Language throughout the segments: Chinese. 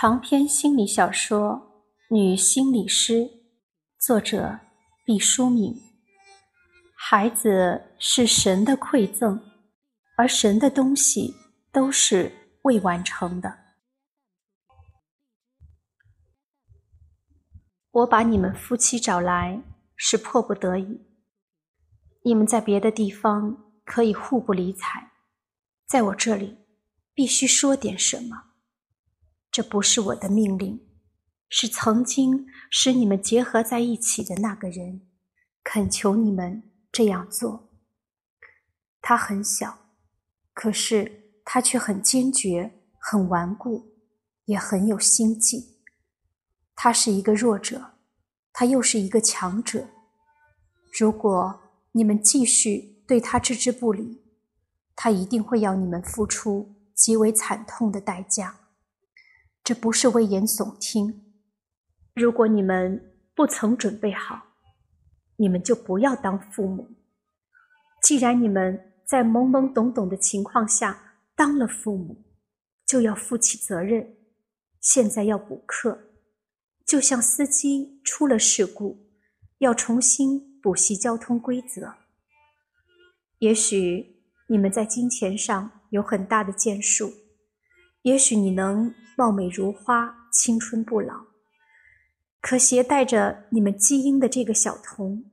长篇心理小说《女心理师》，作者毕淑敏。孩子是神的馈赠，而神的东西都是未完成的。我把你们夫妻找来是迫不得已。你们在别的地方可以互不理睬，在我这里必须说点什么。这不是我的命令，是曾经使你们结合在一起的那个人恳求你们这样做。他很小，可是他却很坚决、很顽固，也很有心计。他是一个弱者，他又是一个强者。如果你们继续对他置之不理，他一定会要你们付出极为惨痛的代价。这不是危言耸听。如果你们不曾准备好，你们就不要当父母。既然你们在懵懵懂懂的情况下当了父母，就要负起责任。现在要补课，就像司机出了事故，要重新补习交通规则。也许你们在金钱上有很大的建树，也许你能。貌美如花，青春不老。可携带着你们基因的这个小童，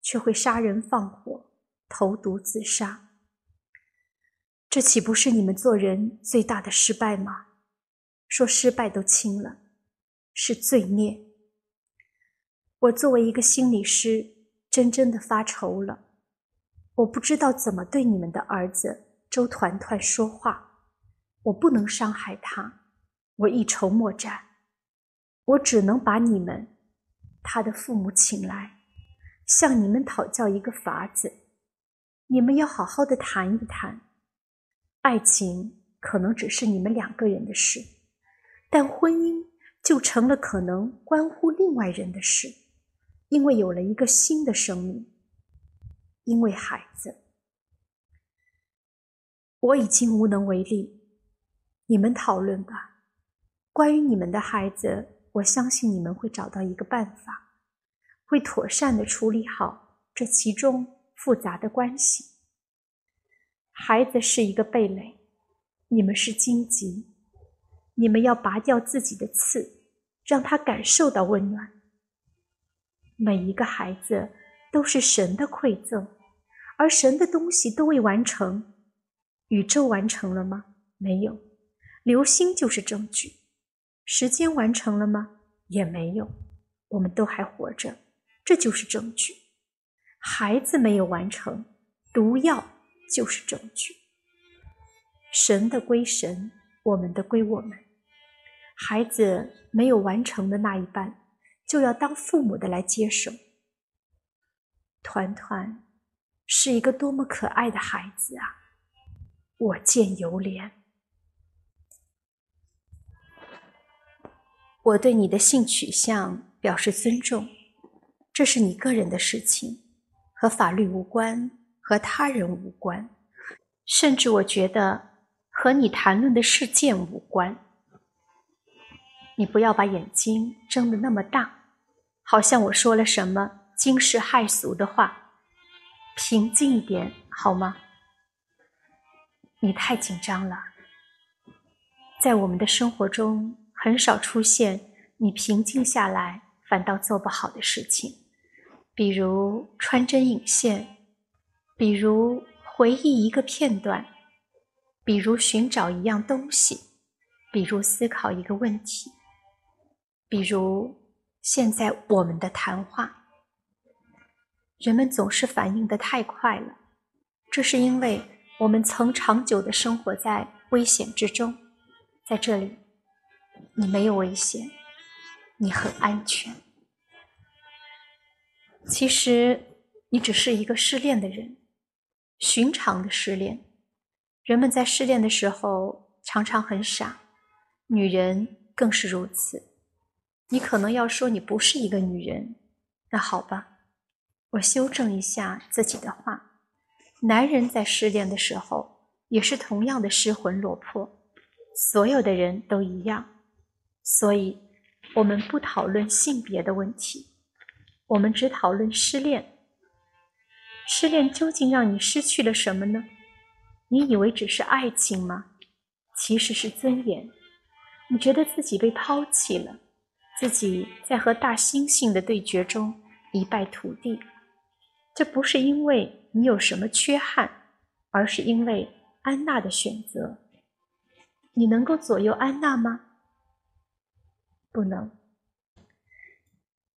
却会杀人放火、投毒自杀。这岂不是你们做人最大的失败吗？说失败都轻了，是罪孽。我作为一个心理师，真真的发愁了。我不知道怎么对你们的儿子周团团说话，我不能伤害他。我一筹莫展，我只能把你们，他的父母请来，向你们讨教一个法子。你们要好好的谈一谈。爱情可能只是你们两个人的事，但婚姻就成了可能关乎另外人的事，因为有了一个新的生命，因为孩子。我已经无能为力，你们讨论吧。关于你们的孩子，我相信你们会找到一个办法，会妥善的处理好这其中复杂的关系。孩子是一个蓓蕾，你们是荆棘，你们要拔掉自己的刺，让他感受到温暖。每一个孩子都是神的馈赠，而神的东西都未完成。宇宙完成了吗？没有，流星就是证据。时间完成了吗？也没有，我们都还活着，这就是证据。孩子没有完成，毒药就是证据。神的归神，我们的归我们。孩子没有完成的那一半，就要当父母的来接手。团团是一个多么可爱的孩子啊！我见犹怜。我对你的性取向表示尊重，这是你个人的事情，和法律无关，和他人无关，甚至我觉得和你谈论的事件无关。你不要把眼睛睁得那么大，好像我说了什么惊世骇俗的话。平静一点好吗？你太紧张了，在我们的生活中。很少出现你平静下来反倒做不好的事情，比如穿针引线，比如回忆一个片段，比如寻找一样东西，比如思考一个问题，比如现在我们的谈话。人们总是反应的太快了，这是因为我们曾长久的生活在危险之中，在这里。你没有危险，你很安全。其实你只是一个失恋的人，寻常的失恋。人们在失恋的时候常常很傻，女人更是如此。你可能要说你不是一个女人，那好吧，我修正一下自己的话。男人在失恋的时候也是同样的失魂落魄，所有的人都一样。所以，我们不讨论性别的问题，我们只讨论失恋。失恋究竟让你失去了什么呢？你以为只是爱情吗？其实是尊严。你觉得自己被抛弃了，自己在和大猩猩的对决中一败涂地。这不是因为你有什么缺憾，而是因为安娜的选择。你能够左右安娜吗？不能。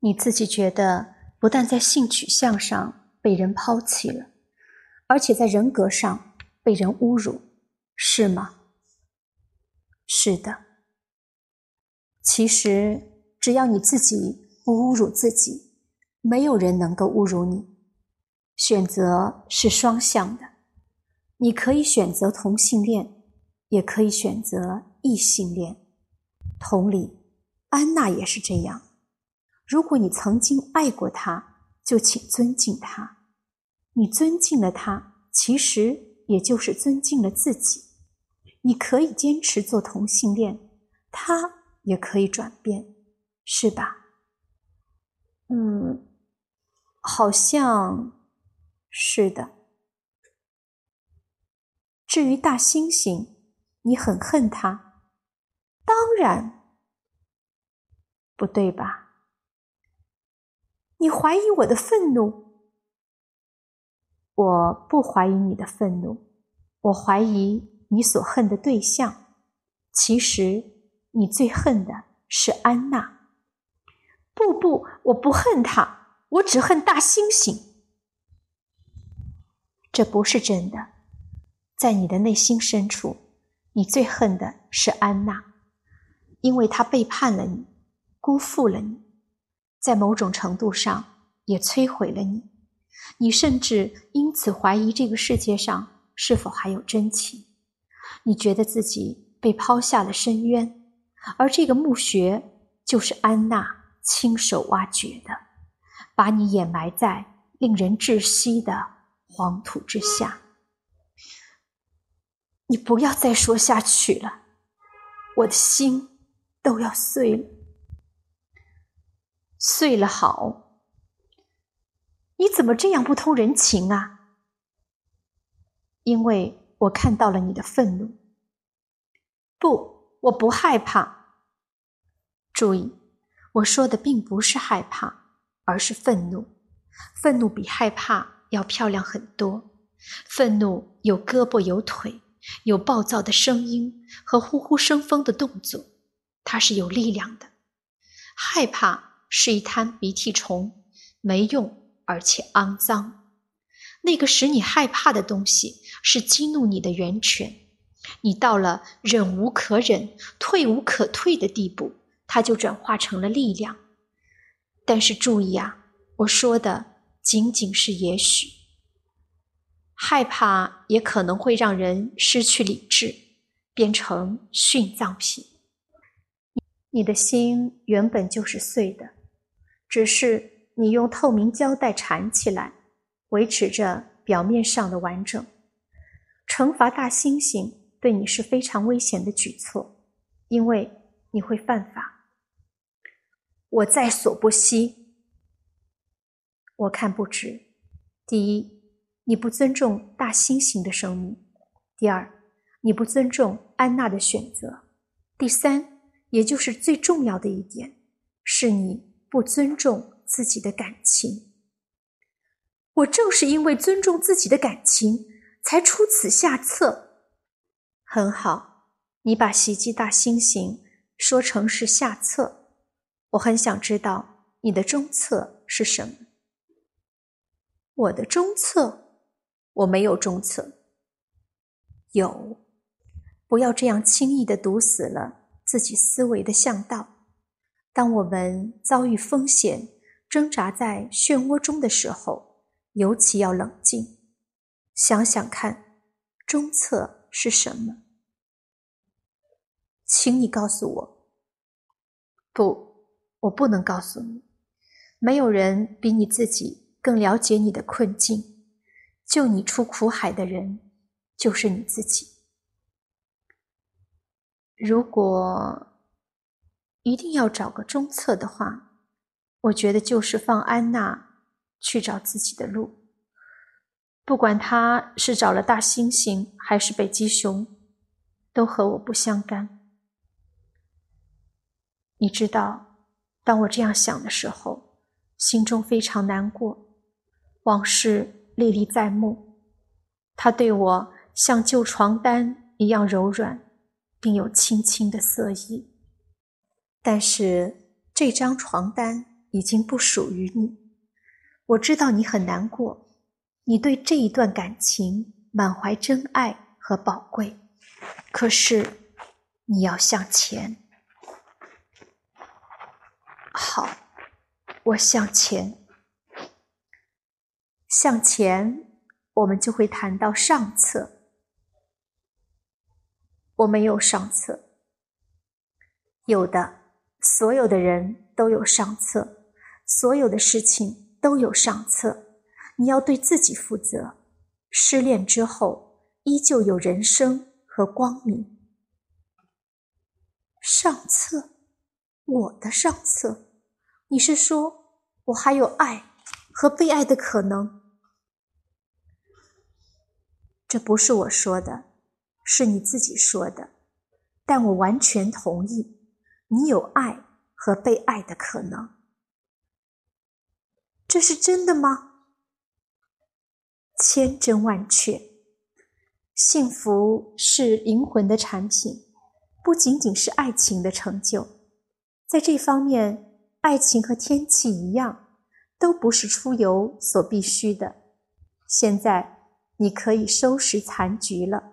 你自己觉得，不但在性取向上被人抛弃了，而且在人格上被人侮辱，是吗？是的。其实，只要你自己不侮辱自己，没有人能够侮辱你。选择是双向的，你可以选择同性恋，也可以选择异性恋。同理，安娜也是这样。如果你曾经爱过他，就请尊敬他。你尊敬了他，其实也就是尊敬了自己。你可以坚持做同性恋，他。也可以转变，是吧？嗯，好像是的。至于大猩猩，你很恨他？当然，不对吧？你怀疑我的愤怒？我不怀疑你的愤怒，我怀疑你所恨的对象。其实。你最恨的是安娜。不不，我不恨她，我只恨大猩猩。这不是真的，在你的内心深处，你最恨的是安娜，因为她背叛了你，辜负了你，在某种程度上也摧毁了你。你甚至因此怀疑这个世界上是否还有真情。你觉得自己被抛下了深渊。而这个墓穴就是安娜亲手挖掘的，把你掩埋在令人窒息的黄土之下。你不要再说下去了，我的心都要碎了。碎了好，你怎么这样不通人情啊？因为我看到了你的愤怒。不，我不害怕。注意，我说的并不是害怕，而是愤怒。愤怒比害怕要漂亮很多。愤怒有胳膊有腿，有暴躁的声音和呼呼生风的动作，它是有力量的。害怕是一滩鼻涕虫，没用而且肮脏。那个使你害怕的东西是激怒你的源泉，你到了忍无可忍、退无可退的地步。它就转化成了力量，但是注意啊，我说的仅仅是也许。害怕也可能会让人失去理智，变成殉葬品。你的心原本就是碎的，只是你用透明胶带缠起来，维持着表面上的完整。惩罚大猩猩对你是非常危险的举措，因为你会犯法。我在所不惜。我看不值。第一，你不尊重大猩猩的生命；第二，你不尊重安娜的选择；第三，也就是最重要的一点，是你不尊重自己的感情。我正是因为尊重自己的感情，才出此下策。很好，你把袭击大猩猩说成是下策。我很想知道你的中策是什么。我的中策，我没有中策。有，不要这样轻易的堵死了自己思维的向道。当我们遭遇风险、挣扎在漩涡中的时候，尤其要冷静，想想看，中策是什么？请你告诉我。不。我不能告诉你，没有人比你自己更了解你的困境，救你出苦海的人就是你自己。如果一定要找个中策的话，我觉得就是放安娜去找自己的路。不管她是找了大猩猩还是北极熊，都和我不相干。你知道，当我这样想的时候，心中非常难过，往事历历在目。他对我像旧床单一样柔软，并有轻轻的色意。但是这张床单已经不属于你。我知道你很难过，你对这一段感情满怀真爱和宝贵。可是你要向前。好，我向前。向前，我们就会谈到上策。我没有上策，有的。所有的人都有上策，所有的事情都有上策。你要对自己负责。失恋之后，依旧有人生和光明。上策，我的上策，你是说我还有爱和被爱的可能？这不是我说的，是你自己说的，但我完全同意。你有爱和被爱的可能，这是真的吗？千真万确。幸福是灵魂的产品，不仅仅是爱情的成就。在这方面，爱情和天气一样，都不是出游所必须的。现在你可以收拾残局了。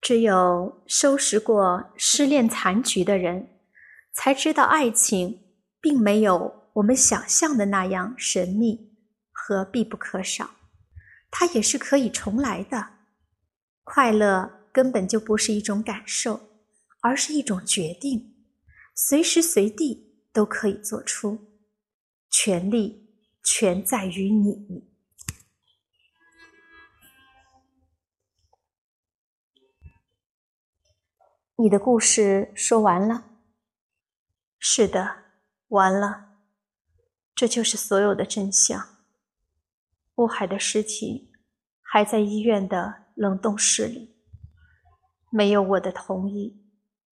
只有收拾过失恋残局的人。才知道，爱情并没有我们想象的那样神秘和必不可少，它也是可以重来的。快乐根本就不是一种感受，而是一种决定，随时随地都可以做出。权力全在于你。你的故事说完了。是的，完了，这就是所有的真相。乌海的尸体还在医院的冷冻室里，没有我的同意，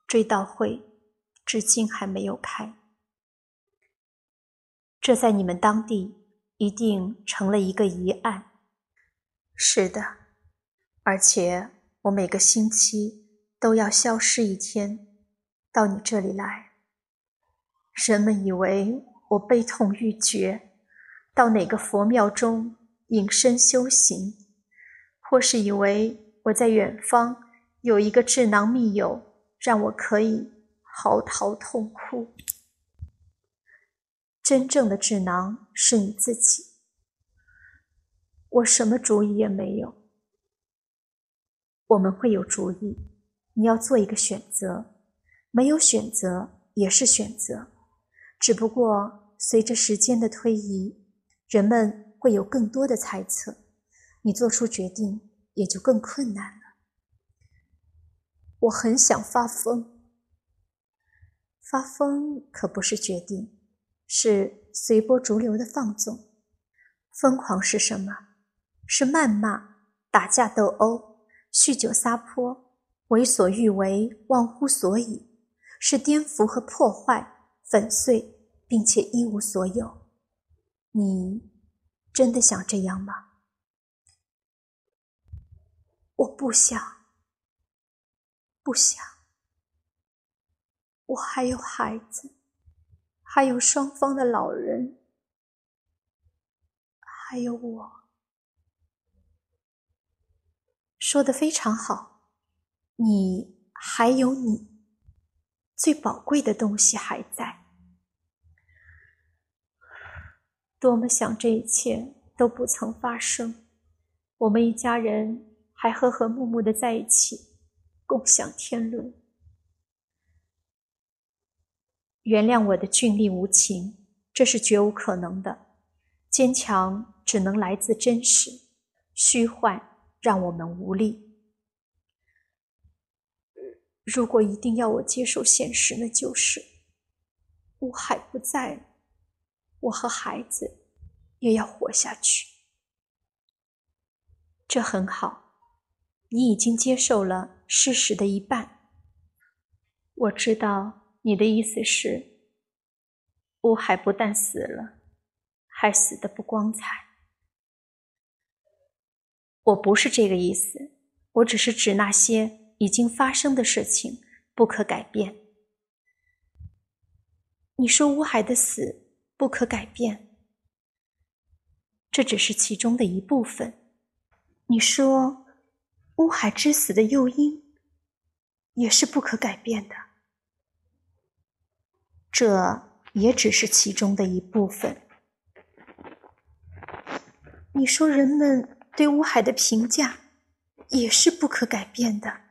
追悼会至今还没有开。这在你们当地一定成了一个疑案。是的，而且我每个星期都要消失一天，到你这里来。人们以为我悲痛欲绝，到哪个佛庙中隐身修行，或是以为我在远方有一个智囊密友，让我可以嚎啕痛哭。真正的智囊是你自己。我什么主意也没有。我们会有主意，你要做一个选择，没有选择也是选择。只不过随着时间的推移，人们会有更多的猜测，你做出决定也就更困难了。我很想发疯，发疯可不是决定，是随波逐流的放纵。疯狂是什么？是谩骂、打架斗殴、酗酒撒泼、为所欲为、忘乎所以，是颠覆和破坏。粉碎，并且一无所有。你真的想这样吗？我不想，不想。我还有孩子，还有双方的老人，还有我。说的非常好，你还有你。最宝贵的东西还在，多么想这一切都不曾发生，我们一家人还和和睦睦的在一起，共享天伦。原谅我的峻厉无情，这是绝无可能的。坚强只能来自真实，虚幻让我们无力。如果一定要我接受现实，那就是乌海不在了，我和孩子也要活下去。这很好，你已经接受了事实的一半。我知道你的意思是，乌海不但死了，还死得不光彩。我不是这个意思，我只是指那些已经发生的事情不可改变。你说乌海的死不可改变，这只是其中的一部分。你说乌海之死的诱因也是不可改变的，这也只是其中的一部分。你说人们。对乌海的评价也是不可改变的。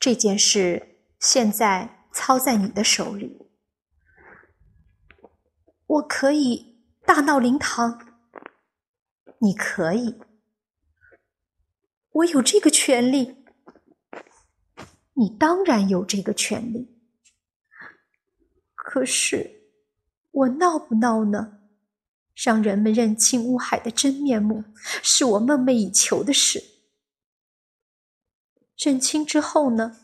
这件事现在操在你的手里，我可以大闹灵堂，你可以，我有这个权利，你当然有这个权利。可是我闹不闹呢？让人们认清乌海的真面目，是我梦寐以求的事。认清之后呢？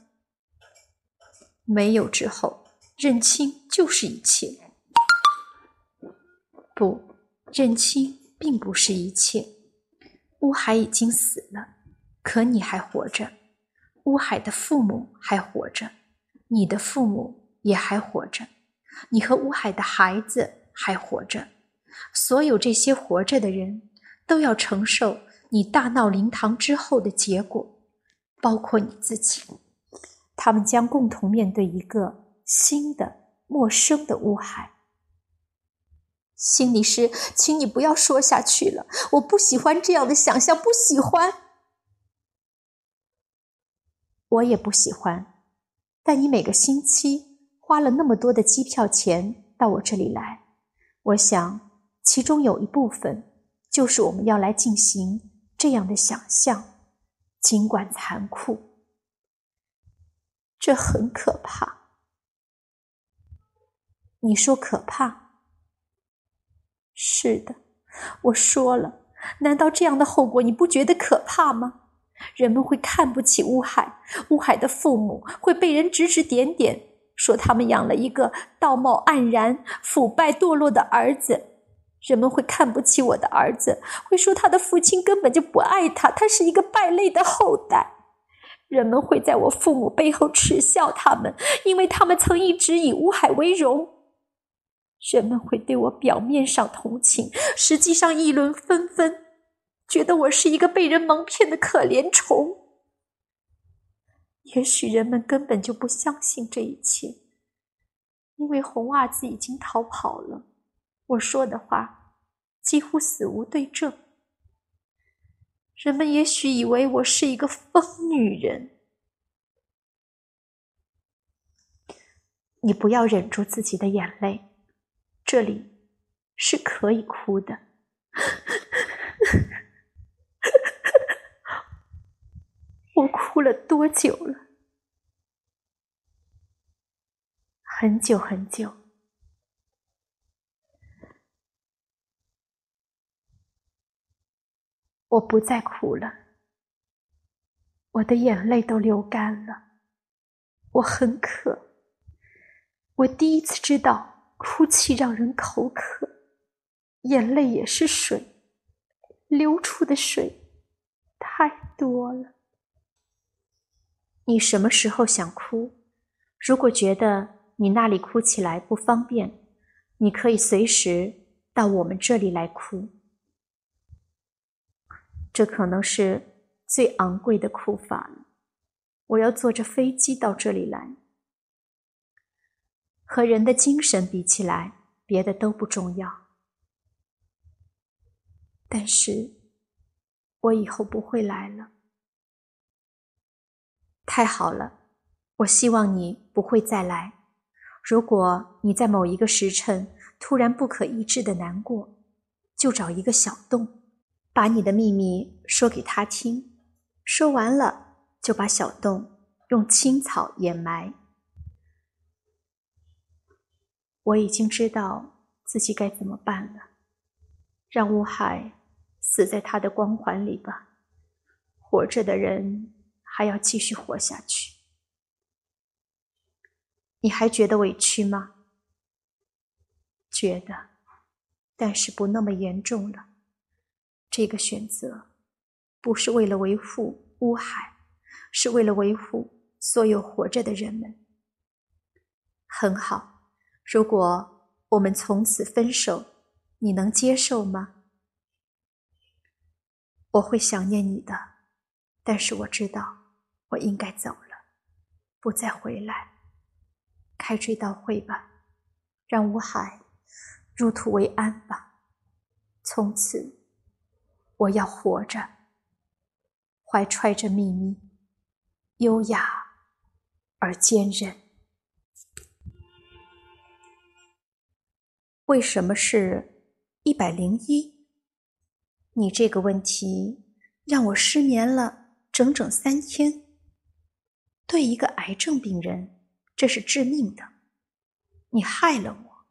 没有之后，认清就是一切。不，认清并不是一切。乌海已经死了，可你还活着。乌海的父母还活着，你的父母也还活着，你和乌海的孩子还活着。所有这些活着的人，都要承受你大闹灵堂之后的结果，包括你自己。他们将共同面对一个新的、陌生的乌海。心理师，请你不要说下去了，我不喜欢这样的想象，不喜欢。我也不喜欢。但你每个星期花了那么多的机票钱到我这里来，我想。其中有一部分，就是我们要来进行这样的想象，尽管残酷，这很可怕。你说可怕？是的，我说了。难道这样的后果你不觉得可怕吗？人们会看不起乌海，乌海的父母会被人指指点点，说他们养了一个道貌岸然、腐败堕落的儿子。人们会看不起我的儿子，会说他的父亲根本就不爱他，他是一个败类的后代。人们会在我父母背后耻笑他们，因为他们曾一直以乌海为荣。人们会对我表面上同情，实际上议论纷纷，觉得我是一个被人蒙骗的可怜虫。也许人们根本就不相信这一切，因为红袜子已经逃跑了。我说的话几乎死无对证。人们也许以为我是一个疯女人。你不要忍住自己的眼泪，这里是可以哭的。我哭了多久了？很久很久。我不再哭了，我的眼泪都流干了。我很渴，我第一次知道哭泣让人口渴，眼泪也是水，流出的水太多了。你什么时候想哭？如果觉得你那里哭起来不方便，你可以随时到我们这里来哭。这可能是最昂贵的哭法了。我要坐着飞机到这里来，和人的精神比起来，别的都不重要。但是，我以后不会来了。太好了，我希望你不会再来。如果你在某一个时辰突然不可抑制的难过，就找一个小洞。把你的秘密说给他听，说完了就把小洞用青草掩埋。我已经知道自己该怎么办了。让乌海死在他的光环里吧，活着的人还要继续活下去。你还觉得委屈吗？觉得，但是不那么严重了。这个选择不是为了维护乌海，是为了维护所有活着的人们。很好，如果我们从此分手，你能接受吗？我会想念你的，但是我知道我应该走了，不再回来。开追悼会吧，让乌海入土为安吧。从此，我要活着，怀揣着秘密，优雅而坚韧。为什么是一百零一？你这个问题让我失眠了整整三天。对一个癌症病人。这是致命的，你害了我。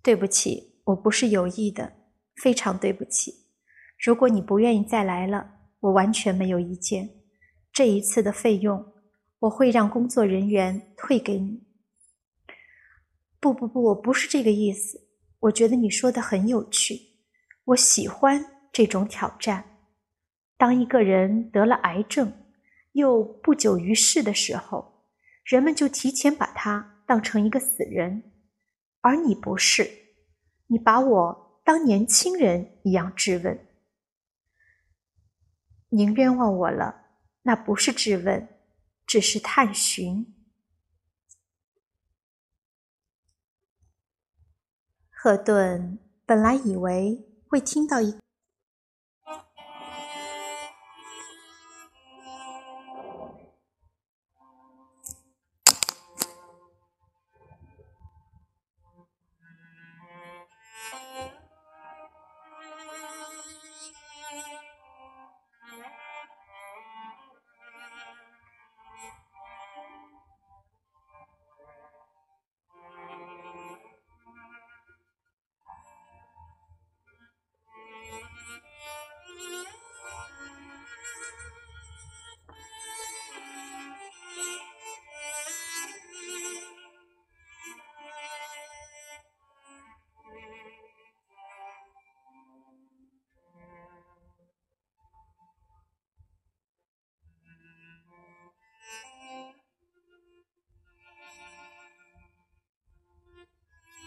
对不起，我不是有意的，非常对不起。如果你不愿意再来了，我完全没有意见。这一次的费用，我会让工作人员退给你。不不不，我不是这个意思。我觉得你说的很有趣，我喜欢这种挑战。当一个人得了癌症，又不久于世的时候。人们就提前把他当成一个死人，而你不是，你把我当年轻人一样质问。您冤枉我了，那不是质问，只是探寻。赫顿本来以为会听到一。